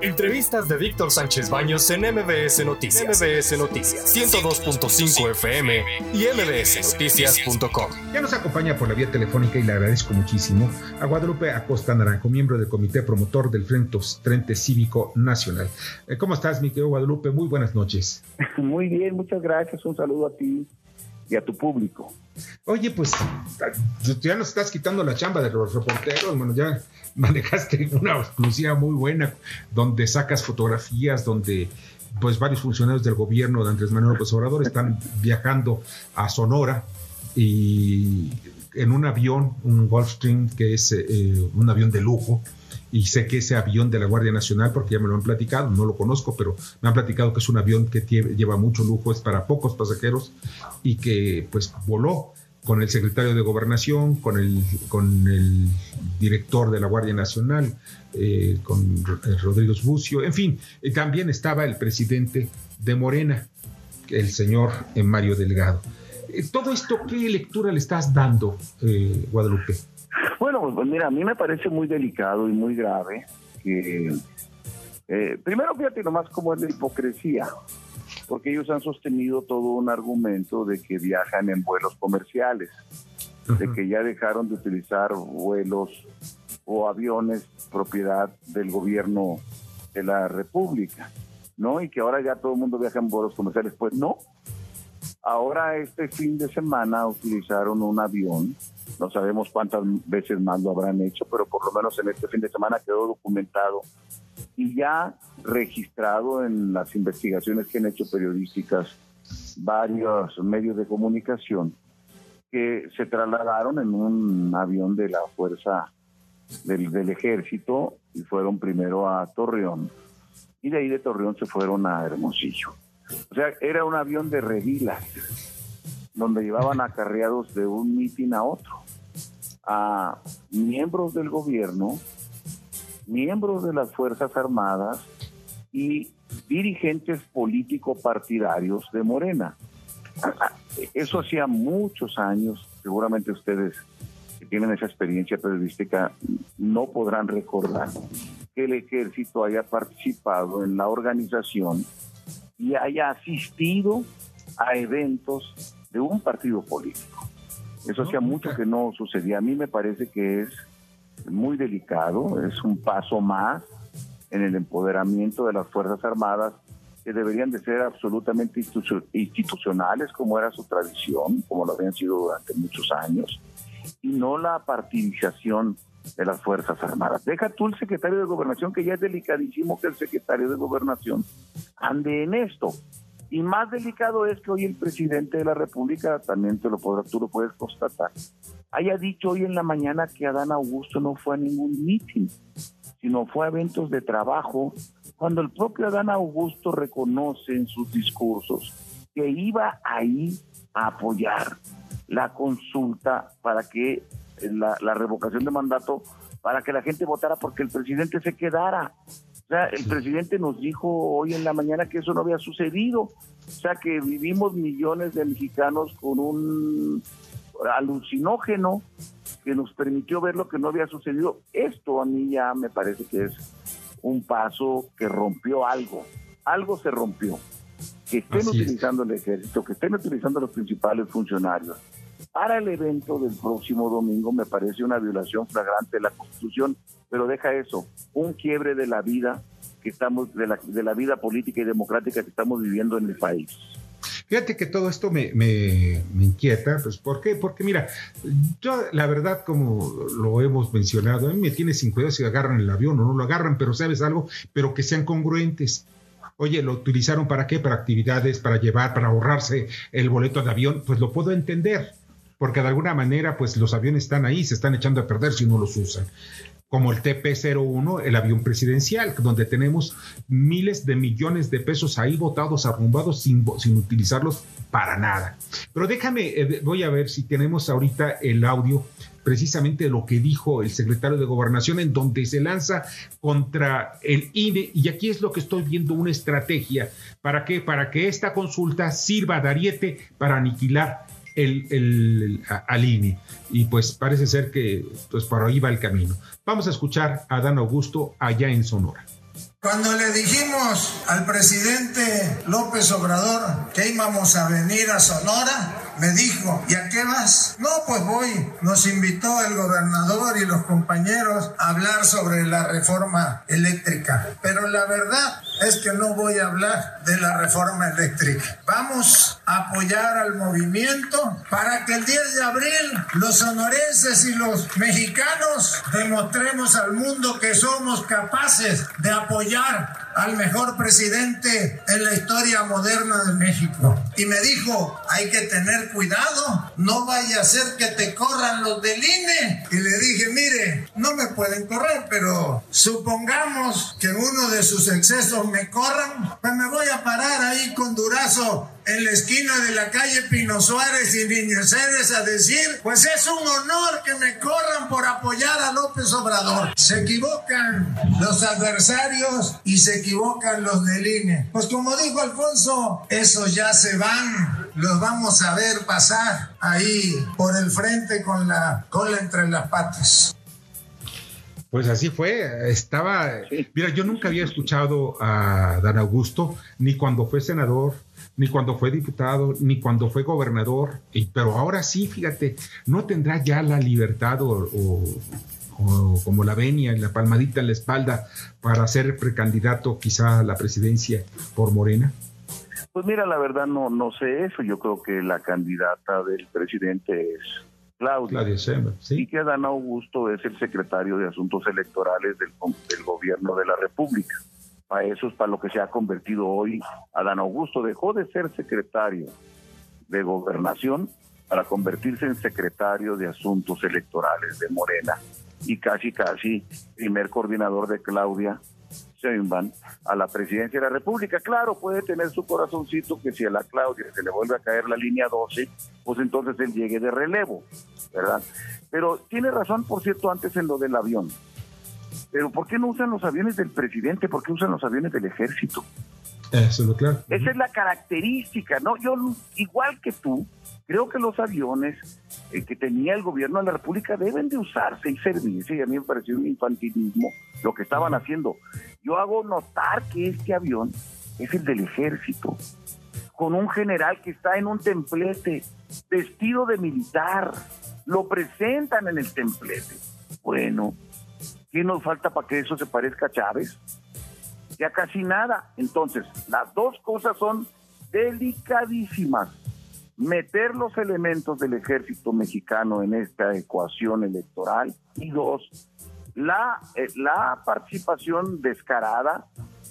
Entrevistas de Víctor Sánchez Baños en MBS Noticias. MBS Noticias 102.5 FM y mbsnoticias.com. Ya nos acompaña por la vía telefónica y le agradezco muchísimo a Guadalupe Acosta Naranjo, miembro del comité promotor del Frente, Frente Cívico Nacional. Eh, ¿Cómo estás, mi querido Guadalupe? Muy buenas noches. Muy bien, muchas gracias. Un saludo a ti y a tu público. Oye, pues ya nos estás quitando la chamba de los reporteros, bueno, ya manejaste una exclusiva muy buena donde sacas fotografías, donde pues varios funcionarios del gobierno de Andrés Manuel López Obrador están viajando a Sonora y en un avión, un Gulfstream, que es eh, un avión de lujo, y sé que ese avión de la Guardia Nacional, porque ya me lo han platicado, no lo conozco, pero me han platicado que es un avión que lleva mucho lujo, es para pocos pasajeros y que pues voló con el secretario de Gobernación, con el, con el director de la Guardia Nacional, eh, con eh, Rodrigo Bucio, en fin, también estaba el presidente de Morena, el señor Mario Delgado. Eh, todo esto, ¿qué lectura le estás dando, Guadalupe? Bueno, pues mira, a mí me parece muy delicado y muy grave que, eh, primero fíjate nomás cómo es la hipocresía, porque ellos han sostenido todo un argumento de que viajan en vuelos comerciales, de que ya dejaron de utilizar vuelos o aviones propiedad del gobierno de la República, ¿no? Y que ahora ya todo el mundo viaja en vuelos comerciales. Pues no. Ahora este fin de semana utilizaron un avión no sabemos cuántas veces más lo habrán hecho, pero por lo menos en este fin de semana quedó documentado y ya registrado en las investigaciones que han hecho periodísticas varios medios de comunicación que se trasladaron en un avión de la fuerza del, del ejército y fueron primero a Torreón y de ahí de Torreón se fueron a Hermosillo. O sea, era un avión de revilas donde llevaban acarreados de un mitin a otro a miembros del gobierno, miembros de las Fuerzas Armadas y dirigentes político-partidarios de Morena. Eso hacía muchos años, seguramente ustedes que tienen esa experiencia periodística no podrán recordar que el ejército haya participado en la organización y haya asistido a eventos de un partido político. Eso hacía mucho que no sucedía. A mí me parece que es muy delicado, es un paso más en el empoderamiento de las Fuerzas Armadas que deberían de ser absolutamente institucionales como era su tradición, como lo habían sido durante muchos años, y no la partidización de las Fuerzas Armadas. Deja tú el secretario de Gobernación, que ya es delicadísimo que el secretario de Gobernación ande en esto. Y más delicado es que hoy el presidente de la República, también te lo podrás, tú lo puedes constatar, haya dicho hoy en la mañana que Adán Augusto no fue a ningún mitin, sino fue a eventos de trabajo, cuando el propio Adán Augusto reconoce en sus discursos que iba ahí a apoyar la consulta para que la, la revocación de mandato, para que la gente votara porque el presidente se quedara. O sea, el presidente nos dijo hoy en la mañana que eso no había sucedido. O sea, que vivimos millones de mexicanos con un alucinógeno que nos permitió ver lo que no había sucedido. Esto a mí ya me parece que es un paso que rompió algo. Algo se rompió. Que estén utilizando el ejército, que estén utilizando los principales funcionarios. Para el evento del próximo domingo me parece una violación flagrante de la Constitución pero deja eso, un quiebre de la vida que estamos, de la, de la vida política y democrática que estamos viviendo en el país. Fíjate que todo esto me, me, inquieta, pues ¿por qué? Porque mira, yo la verdad, como lo hemos mencionado, a mí me tiene sin cuidado si agarran el avión o no lo agarran, pero sabes algo, pero que sean congruentes. Oye, ¿lo utilizaron para qué? Para actividades, para llevar, para ahorrarse el boleto de avión, pues lo puedo entender, porque de alguna manera, pues los aviones están ahí, se están echando a perder si no los usan como el TP-01, el avión presidencial, donde tenemos miles de millones de pesos ahí botados, arrumbados, sin, sin utilizarlos para nada. Pero déjame, eh, voy a ver si tenemos ahorita el audio precisamente de lo que dijo el secretario de Gobernación, en donde se lanza contra el INE, y aquí es lo que estoy viendo, una estrategia. ¿Para qué? Para que esta consulta sirva de ariete para aniquilar el, el, al INE. Y pues parece ser que pues por ahí va el camino. Vamos a escuchar a Dan Augusto allá en Sonora. Cuando le dijimos al presidente López Obrador que íbamos a venir a Sonora, me dijo, ¿y a qué vas? No, pues voy. Nos invitó el gobernador y los compañeros a hablar sobre la reforma eléctrica. Pero la verdad es que no voy a hablar de la reforma eléctrica. Vamos a apoyar al movimiento para que el 10 de abril los sonorenses y los mexicanos demostremos al mundo que somos capaces de apoyar al mejor presidente en la historia moderna de México. Y me dijo, hay que tener cuidado, no vaya a ser que te corran los del INE. Y le dije, mire, no me pueden correr, pero supongamos que uno de sus excesos me corran, pues me voy a parar ahí con Durazo en la esquina de la calle Pino Suárez y Niño Ceres a decir, pues es un honor que me corran por apoyar a López Obrador. Se equivocan los adversarios y se equivocan los del INE. Pues como dijo Alfonso, esos ya se van, los vamos a ver pasar ahí por el frente con la cola entre las patas. Pues así fue, estaba, mira, yo nunca había escuchado a Dan Augusto, ni cuando fue senador, ni cuando fue diputado, ni cuando fue gobernador, y, pero ahora sí, fíjate, no tendrá ya la libertad o, como la venia y la palmadita en la espalda para ser precandidato quizá a la presidencia por Morena. Pues mira, la verdad no, no sé eso, yo creo que la candidata del presidente es Claudia, Claudia sí. y que Adán Augusto es el secretario de Asuntos Electorales del, del gobierno de la República a eso es para lo que se ha convertido hoy Adán Augusto. Dejó de ser secretario de gobernación para convertirse en secretario de asuntos electorales de Morena y casi casi primer coordinador de Claudia Sheinbaum a la presidencia de la República. Claro, puede tener su corazoncito que si a la Claudia se le vuelve a caer la línea 12, pues entonces él llegue de relevo, ¿verdad? Pero tiene razón, por cierto, antes en lo del avión. Pero ¿por qué no usan los aviones del presidente? ¿Por qué usan los aviones del ejército? Eso es lo claro. Esa es la característica, ¿no? Yo, igual que tú, creo que los aviones eh, que tenía el gobierno de la República deben de usarse y servirse, y a mí me pareció un infantilismo lo que estaban haciendo. Yo hago notar que este avión es el del ejército, con un general que está en un templete, vestido de militar, lo presentan en el templete. Bueno, ¿Qué nos falta para que eso se parezca a Chávez? Ya casi nada. Entonces, las dos cosas son delicadísimas. Meter los elementos del ejército mexicano en esta ecuación electoral y dos, la, eh, la participación descarada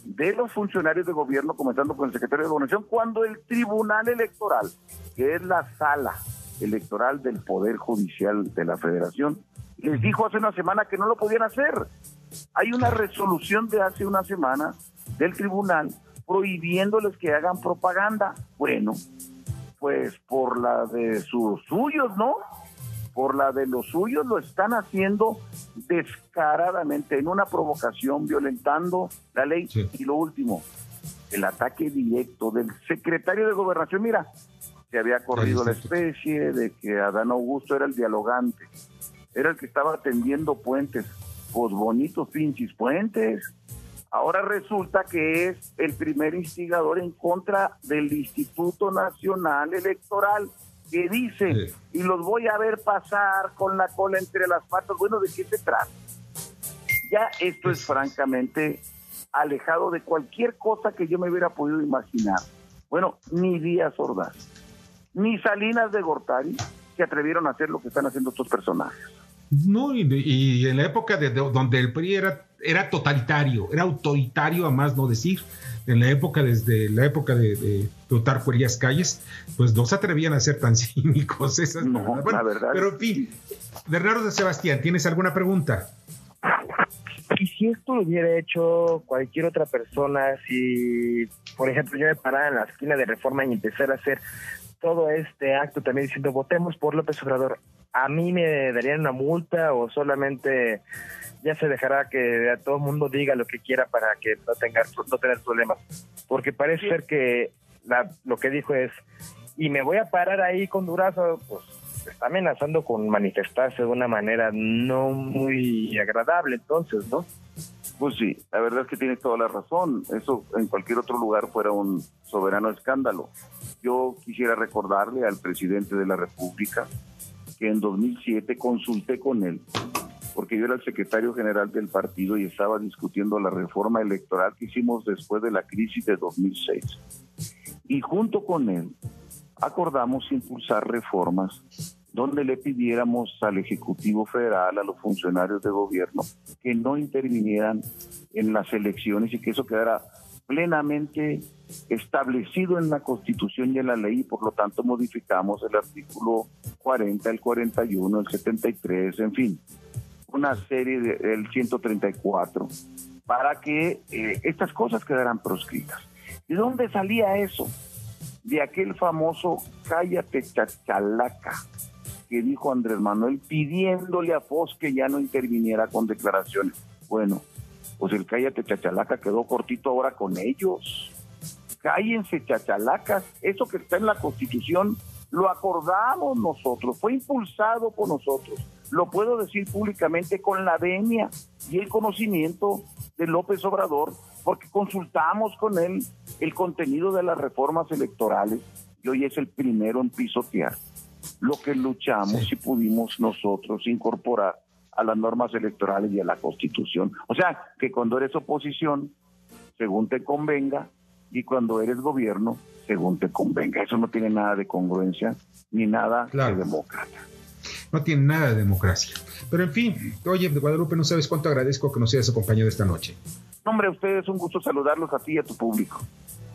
de los funcionarios de gobierno, comenzando con el secretario de Gobernación, cuando el Tribunal Electoral, que es la sala electoral del Poder Judicial de la Federación, les dijo hace una semana que no lo podían hacer. Hay una resolución de hace una semana del tribunal prohibiéndoles que hagan propaganda. Bueno, pues por la de sus suyos, ¿no? Por la de los suyos lo están haciendo descaradamente en una provocación, violentando la ley. Y lo último, el ataque directo del secretario de gobernación. Mira, se había corrido la especie de que Adán Augusto era el dialogante era el que estaba atendiendo puentes, pues bonitos pinches puentes. Ahora resulta que es el primer instigador en contra del Instituto Nacional Electoral, que dice, y los voy a ver pasar con la cola entre las patas. Bueno, ¿de qué se trata? Ya esto es francamente alejado de cualquier cosa que yo me hubiera podido imaginar. Bueno, ni Díaz Ordaz, ni Salinas de Gortari se atrevieron a hacer lo que están haciendo estos personajes. No, y, en la época de, donde el PRI era, era totalitario, era autoritario a más no decir, en la época, desde la época de, de Plutarco Calles, pues no se atrevían a ser tan cínicos esas. No, la verdad. Pero en fin, Bernardo de Sebastián, ¿tienes alguna pregunta? Y si esto lo hubiera hecho cualquier otra persona, si, por ejemplo, yo me parara en la esquina de Reforma y empezara a hacer todo este acto también diciendo votemos por López Obrador, a mí me darían una multa o solamente ya se dejará que todo el mundo diga lo que quiera para que no tenga no tener problemas porque parece ser que lo que dijo es y me voy a parar ahí con Durazo pues está amenazando con manifestarse de una manera no muy agradable entonces no Pues sí, la verdad es que tiene toda la razón. Eso en cualquier otro lugar fuera un soberano escándalo. Yo quisiera recordarle al presidente de la República que en 2007 consulté con él, porque yo era el secretario general del partido y estaba discutiendo la reforma electoral que hicimos después de la crisis de 2006. Y junto con él acordamos impulsar reformas donde le pidiéramos al Ejecutivo Federal, a los funcionarios de gobierno, que no intervinieran en las elecciones y que eso quedara plenamente establecido en la Constitución y en la ley y por lo tanto modificamos el artículo 40, el 41, el 73, en fin, una serie del 134 para que eh, estas cosas quedaran proscritas. ¿De dónde salía eso? De aquel famoso cállate chachalaca que dijo Andrés Manuel pidiéndole a Foz que ya no interviniera con declaraciones. Bueno, pues el cállate chachalaca quedó cortito ahora con ellos. Cállense chachalacas, eso que está en la Constitución lo acordamos nosotros, fue impulsado por nosotros. Lo puedo decir públicamente con la venia y el conocimiento de López Obrador, porque consultamos con él el contenido de las reformas electorales y hoy es el primero en pisotear lo que luchamos y pudimos nosotros incorporar a las normas electorales y a la Constitución. O sea, que cuando eres oposición, según te convenga, y cuando eres gobierno, según te convenga. Eso no tiene nada de congruencia ni nada de demócrata. No tiene nada de democracia. Pero en fin, oye, Guadalupe, no sabes cuánto agradezco que nos hayas acompañado esta noche. Hombre, a ustedes un gusto saludarlos a ti y a tu público.